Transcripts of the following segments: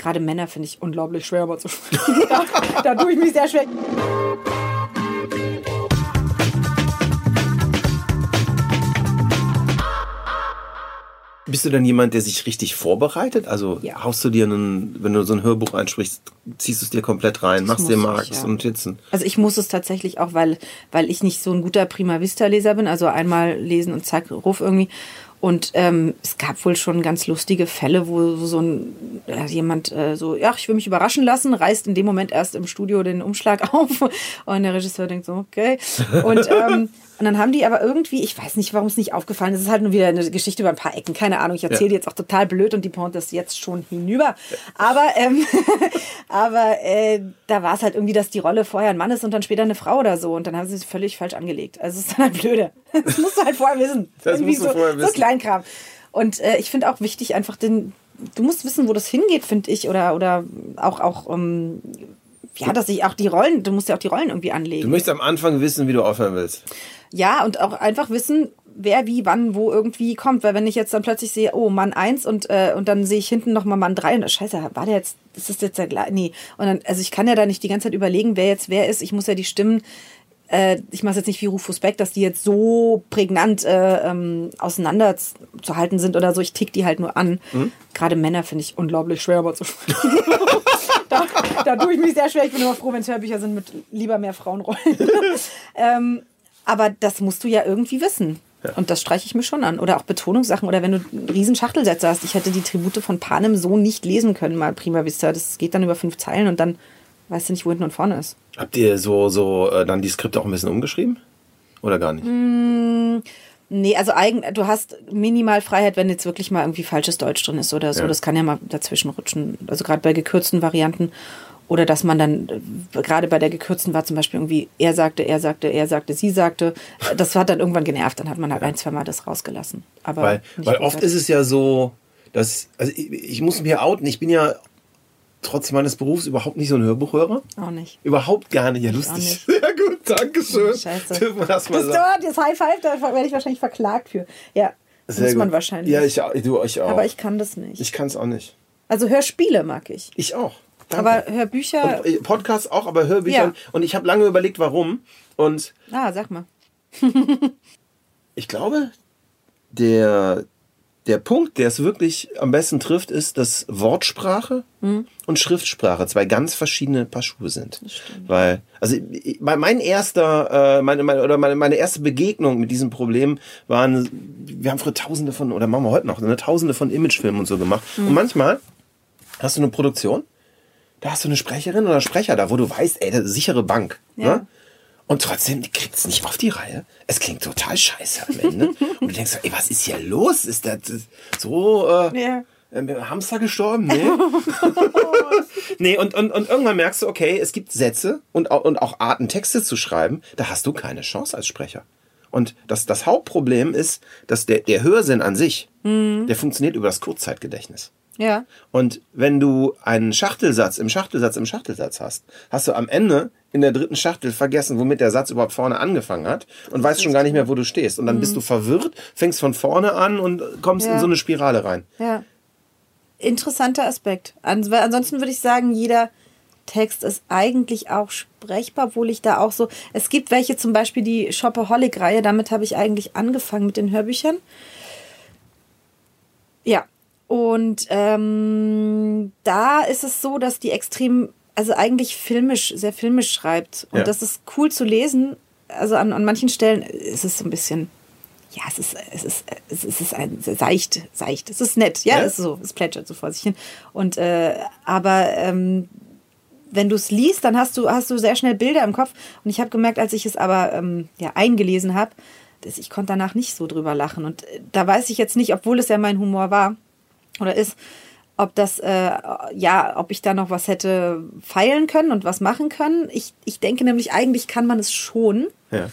gerade Männer finde ich unglaublich schwer, aber zu sprechen. da, da tue ich mich sehr schwer. Bist du denn jemand, der sich richtig vorbereitet? Also Ja. haust du dir einen, wenn du so ein Hörbuch einsprichst, ziehst du es dir komplett rein, machst dir Marks ja. und Notizen. Also ich muss es tatsächlich auch, weil, weil ich nicht so ein guter Prima Vista-Leser bin. Also einmal lesen und zack, ruf irgendwie. Und ähm, es gab wohl schon ganz lustige Fälle, wo so ein äh, jemand äh, so, ja, ich will mich überraschen lassen, reißt in dem Moment erst im Studio den Umschlag auf und der Regisseur denkt so, okay. Und, ähm, und dann haben die aber irgendwie, ich weiß nicht, warum es nicht aufgefallen ist, es ist halt nur wieder eine Geschichte über ein paar Ecken, keine Ahnung, ich erzähle Ja. jetzt auch total blöd und die Pointe ist jetzt schon hinüber. Aber, ähm, aber äh, da war es halt irgendwie, dass die Rolle vorher ein Mann ist und dann später eine Frau oder so und dann haben sie es völlig falsch angelegt. Also es ist dann halt blöde. Das musst du halt vorher wissen. Das irgendwie musst du so, vorher so wissen. Kleinkram. Und äh, ich finde auch wichtig, einfach den, du musst wissen, wo das hingeht, finde ich, oder, oder auch, auch, ähm, ja, dass ich auch die Rollen, du musst ja auch die Rollen irgendwie anlegen. Du möchtest am Anfang wissen, wie du aufhören willst. Ja, und auch einfach wissen, wer wie, wann, wo irgendwie kommt. Weil wenn ich jetzt dann plötzlich sehe, oh, Mann 1 und, äh, und dann sehe ich hinten nochmal Mann 3 und scheiße, war der jetzt, ist das jetzt der gleiche? Nee. Und dann, also ich kann ja da nicht die ganze Zeit überlegen, wer jetzt wer ist. Ich muss ja die Stimmen, äh, ich mache jetzt nicht wie Rufus Beck, dass die jetzt so prägnant äh, ähm, auseinander z- zu halten sind oder so. Ich tick die halt nur an. Gerade Männer finde ich unglaublich schwer, aber zu da, tue ich mich sehr schwer. Ich bin immer froh, wenn es Hörbücher sind mit lieber mehr Frauenrollen. ähm, aber das musst du ja irgendwie wissen. Und das streiche ich mir schon an. Oder auch Betonungssachen. Oder wenn du riesen Schachtelsätze hast. Ich hätte die Tribute von Panem so nicht lesen können, mal prima vista. Das geht dann über fünf Zeilen und dann weißt du nicht, wo hinten und vorne ist. Habt ihr so, so äh, dann die Skripte auch ein bisschen umgeschrieben? Oder gar nicht? Nee, also eigen, du hast minimal Freiheit, wenn jetzt wirklich mal irgendwie falsches Deutsch drin ist oder so. Ja. Das kann ja mal dazwischen rutschen. Also gerade bei gekürzten Varianten. Oder dass man dann, äh, gerade bei der gekürzten war zum Beispiel irgendwie, er sagte, er sagte, er sagte, sie sagte. Das hat dann irgendwann genervt. Dann hat man halt ein, zwei Mal das rausgelassen. Aber Weil, weil oft ist es ja so, dass, also ich, ich muss hier outen, ich bin ja trotz meines Berufs überhaupt nicht so ein Hörbuchhörer. Auch nicht. Überhaupt gar nicht. Ja, lustig. nicht. Sehr gut, danke schön. Scheiße. Das Das, sagen. das High Five, da werde ich wahrscheinlich verklagt für. Ja, Sehr muss man gut. wahrscheinlich. Ja, ich, auch- du, ich auch. Aber ich kann das nicht. ich kann es auch nicht. also Hörspiele mag ich. Ich auch. Danke. Aber Hörbücher. Und äh, Podcasts auch, aber Hörbüchern. Ja. Und ich habe lange überlegt, warum. Und ah, sag mal. ich glaube, der, der Punkt, der es wirklich am besten trifft, ist, dass Wortsprache Hm. und Schriftsprache zwei ganz verschiedene Paar Schuhe sind. Weil, also mein erster, äh, meine, meine, oder meine, meine erste Begegnung mit diesem Problem waren, wir haben früher tausende von, oder machen wir heute noch, ne, tausende von Imagefilmen und so gemacht. Hm. Und manchmal hast du eine Produktion, da hast du eine Sprecherin oder Sprecher da, wo du weißt, ey, das ist eine sichere Bank. Ja. Ne? Und trotzdem, kriegt es nicht auf die Reihe. Es klingt total scheiße am Ende. Und du denkst, ey, was ist hier los? Ist das so äh, Ja. äh, Hamster gestorben? Nee. nee, und, und, und irgendwann merkst du, okay, es gibt Sätze und, und auch Arten, Texte zu schreiben, da hast du keine Chance als Sprecher. Und das, das Hauptproblem ist, dass der, der Hörsinn an sich, der funktioniert über das Kurzzeitgedächtnis. Ja. Und wenn du einen Schachtelsatz im Schachtelsatz im Schachtelsatz hast, hast du am Ende in der dritten Schachtel vergessen, womit der Satz überhaupt vorne angefangen hat und weißt schon gar nicht mehr, wo du stehst. Und dann bist du verwirrt, fängst von vorne an und kommst Ja. in so eine Spirale rein. Ja. Interessanter Aspekt. Ansonsten würde ich sagen, jeder Text ist eigentlich auch sprechbar, obwohl ich da auch so. Es gibt welche, zum Beispiel die Shopaholic-Reihe, damit habe ich eigentlich angefangen mit den Hörbüchern. Ja. Und ähm, da ist es so, dass die extrem, also eigentlich filmisch, sehr filmisch schreibt. Und Ja. das ist cool zu lesen. Also an, an manchen Stellen ist es so ein bisschen ja, es ist, es ist, es ist, es ist ein seicht, seicht. Es ist nett, ja, Ja? es ist so, es plätschert so vor sich hin. Und äh, aber ähm, wenn du es liest, dann hast du, hast du sehr schnell Bilder im Kopf. Und ich habe gemerkt, als ich es aber ähm, ja, eingelesen habe, dass ich konnte danach nicht so drüber lachen. Und äh, da weiß ich jetzt nicht, obwohl es ja mein Humor war oder ist, ob das, äh, ja, ob ich da noch was hätte feilen können und was machen können. Ich, ich denke nämlich, eigentlich kann man es schon. Ja.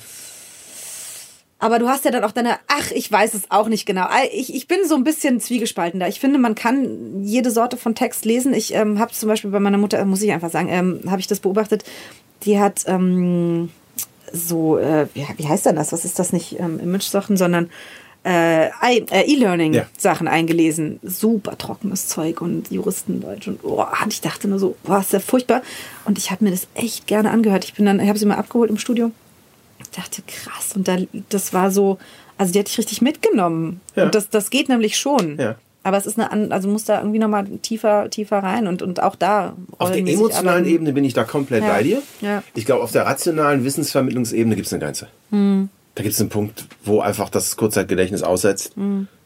Aber du hast ja dann auch deine, ach, ich weiß es auch nicht genau. Ich, ich bin so ein bisschen zwiegespalten da. Ich finde, man kann jede Sorte von Text lesen. Ich ähm, habe zum Beispiel bei meiner Mutter, muss ich einfach sagen, ähm, habe ich das beobachtet. Die hat ähm, so, äh, wie, wie heißt denn das? Was ist das nicht? Ähm, Image-Sachen, sondern äh, äh, E-Learning-Sachen eingelesen. Super trockenes Zeug und Juristendeutsch und oh, und ich dachte nur so, boah, ist ja furchtbar. Und ich habe mir das echt gerne angehört. Ich bin dann, ich habe sie mal abgeholt im Studio. Ich dachte, krass. Und da, das war so, also die hatte ich richtig mitgenommen. Ja. Und das, das geht nämlich schon. Ja. Aber es ist eine, also muss da irgendwie nochmal tiefer, tiefer rein und, und auch da. Auf der emotionalen. Ebene bin ich da komplett Ja. bei dir. Ja. Ich glaube, auf der rationalen Wissensvermittlungsebene gibt es eine Grenze. Da gibt es einen Punkt, wo einfach das Kurzzeitgedächtnis aussetzt.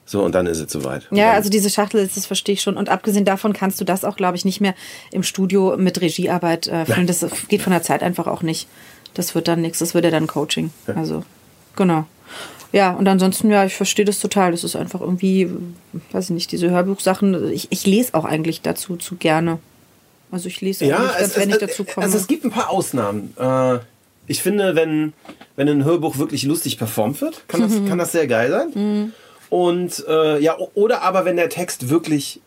So, und dann ist es soweit. Ja, also diese Schachtel, das verstehe ich schon. Und abgesehen davon kannst du das auch, glaube ich, nicht mehr im Studio mit Regiearbeit äh, füllen. Das geht von der Zeit einfach auch nicht. Das wird dann nichts, das wird ja dann Coaching. Also, genau. Ja, und ansonsten, ja, ich verstehe das total. Das ist einfach irgendwie, weiß ich nicht, diese Hörbuchsachen. Ich, ich lese auch eigentlich dazu zu gerne. Also ich lese Ja, es, ganz, wenn es, ich dazu komme. also es gibt ein paar Ausnahmen. Äh, ich finde, wenn, wenn ein Hörbuch wirklich lustig performt wird, kann das, kann das sehr geil sein. Und äh, ja, oder aber wenn der Text wirklich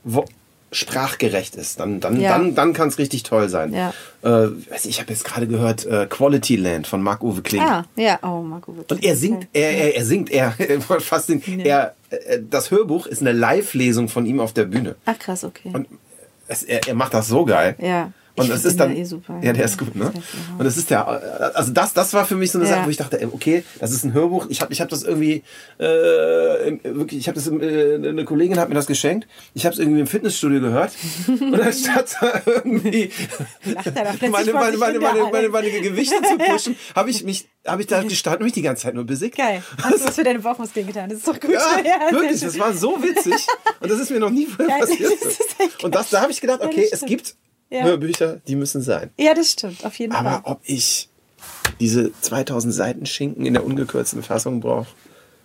sprachgerecht ist, dann, dann, Ja. dann, dann kann es richtig toll sein. Ja. Äh, ich habe jetzt gerade gehört, äh, Quality Land von Marc-Uwe Kling. ah, ja, oh, Marco. wirklich. Und er singt, er, er, er singt, er, fast den, er, äh, das Hörbuch ist eine Live-Lesung von ihm auf der Bühne. Ach, krass, okay. Und es, er, er macht das so geil. ja. Und find ist dann. ja eh super. Ja, der ist gut, ne? Das ist ja- Und der. Also das, das war für mich so eine Ja. Sache, wo ich dachte, ey, okay, das ist ein Hörbuch. Ich habe ich hab das irgendwie äh, wirklich, ich habe das äh, eine Kollegin hat mir das geschenkt. Ich habe es irgendwie im Fitnessstudio gehört. und anstatt irgendwie meine, meine, meine, meine, meine, meine Gewichte zu pushen, habe ich mich, habe ich da gestanden und mich die ganze Zeit nur besiegt. Geil. Hast du was für deine Bauchmuskeln getan? Das ist doch gut. Ja, wirklich, das war so witzig. Und das ist mir noch nie vorher passiert. das Und das, da habe ich gedacht, okay, das es gibt Ja. Hörbücher, die müssen sein. Ja, das stimmt, auf jeden Aber Fall. ob ich diese 2000 Seiten Schinken in der ungekürzten Fassung brauche?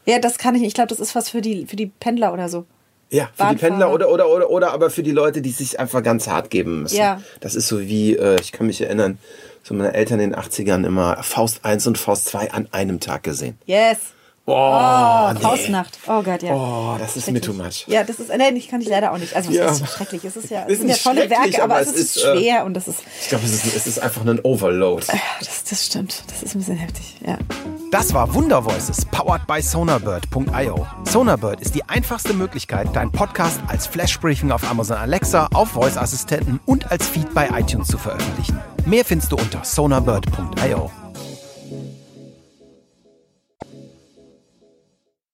Ja, das kann ich nicht. Ich glaube, das ist was für die, für die Pendler oder so. Ja, für die Bahnfahrer. Pendler oder, oder, oder, oder aber für die Leute, die sich einfach ganz hart geben müssen. Ja. Das ist so wie, äh, ich kann mich erinnern, so meine Eltern in den 80ern immer Faust 1 und Faust 2 an einem Tag gesehen. Yes. Oh, Oh, nee. Faustnacht. Oh Gott, ja. Oh, das ist mir too much. Ja, das ist, nein, ich kann ich leider auch nicht. Also, was Ja. ist so schrecklich? Es ist ja, Ist es sind ja tolle Werke, aber, aber es es ist, ist, äh, schwer und das ist, Ich glaube, es ist, es ist einfach ein Overload. ja, das, das stimmt. Das ist ein bisschen heftig, ja. Das war Wunder Voices, powered by Sonarbird.io. Sonarbird ist die einfachste Möglichkeit, deinen Podcast als Flashbriefing auf Amazon Alexa, auf Voice-Assistenten und als Feed bei iTunes zu veröffentlichen. Mehr findest du unter sonarbird.io.